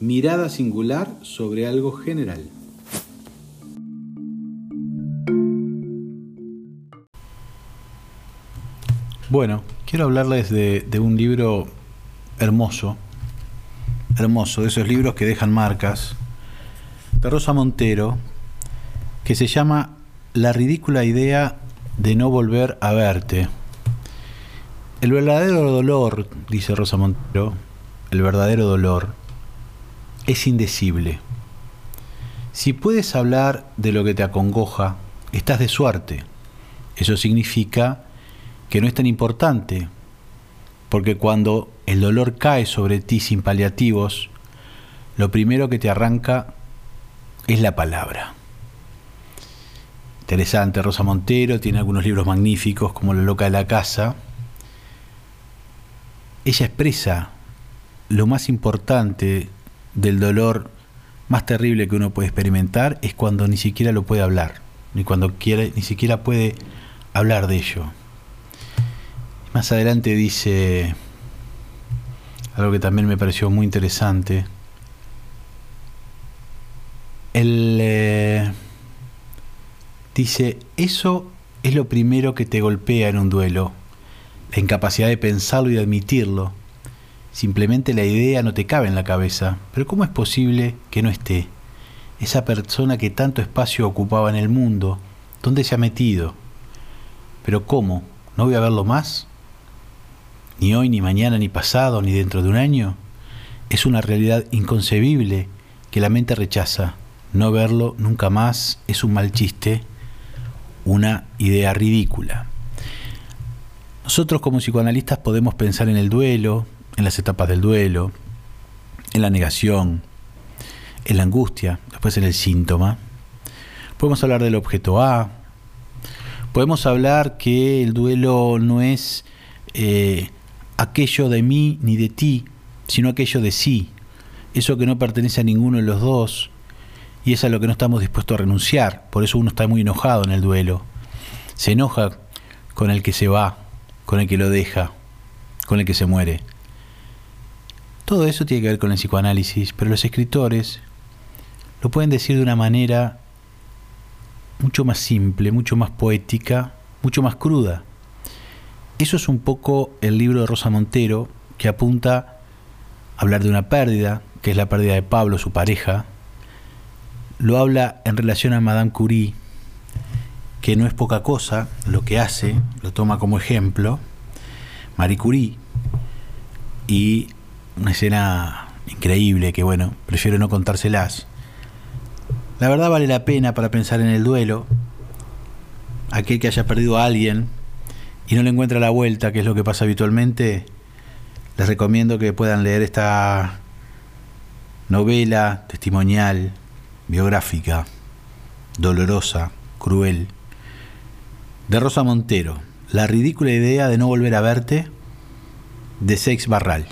Mirada singular sobre algo general. Bueno, quiero hablarles de, un libro hermoso, hermoso, de esos libros que dejan marcas, de Rosa Montero, que se llama La ridícula idea de no volver a verte. El verdadero dolor, dice Rosa Montero, el verdadero dolor es indecible. Si puedes hablar de lo que te acongoja, estás de suerte. Eso significa que no es tan importante, porque cuando el dolor cae sobre ti sin paliativos, lo primero que te arranca es la palabra. Interesante, Rosa Montero tiene algunos libros magníficos como La loca de la casa. Ella expresa lo más importante del dolor más terrible que uno puede experimentar es cuando ni siquiera lo puede hablar, ni cuando quiere, ni siquiera puede hablar de ello. Más adelante dice algo que también me pareció muy interesante. Él eh, dice, eso es lo primero que te golpea en un duelo, la incapacidad de pensarlo y de admitirlo Simplemente la idea no te cabe en la cabeza. Pero ¿cómo es posible que no esté? Esa persona que tanto espacio ocupaba en el mundo, ¿dónde se ha metido? Pero ¿cómo? ¿No voy a verlo más? Ni hoy, ni mañana, ni pasado, ni dentro de un año. Es una realidad inconcebible que la mente rechaza. No verlo nunca más es un mal chiste, una idea ridícula. Nosotros como psicoanalistas podemos pensar en el duelo, en las etapas del duelo, en la negación, en la angustia, después en el síntoma. Podemos hablar del objeto A. Podemos hablar que el duelo no es eh, aquello de mí ni de ti, sino aquello de sí. Eso que no pertenece a ninguno de los dos y es a lo que no estamos dispuestos a renunciar. Por eso uno está muy enojado en el duelo. Se enoja con el que se va, con el que lo deja, con el que se muere. Todo eso tiene que ver con el psicoanálisis, pero los escritores lo pueden decir de una manera mucho más simple, mucho más poética, mucho más cruda. Eso es un poco el libro de Rosa Montero, que apunta a hablar de una pérdida, que es la pérdida de Pablo, su pareja. Lo habla en relación a Madame Curie, que no es poca cosa lo que hace, lo toma como ejemplo, Marie Curie, y una escena increíble que bueno, prefiero no contárselas. La verdad vale la pena para pensar en el duelo. Aquel que haya perdido a alguien y no le encuentra la vuelta, que es lo que pasa habitualmente, les recomiendo que puedan leer esta novela testimonial, biográfica, dolorosa, cruel, de Rosa Montero, La ridícula idea de no volver a verte, de Sex Barral.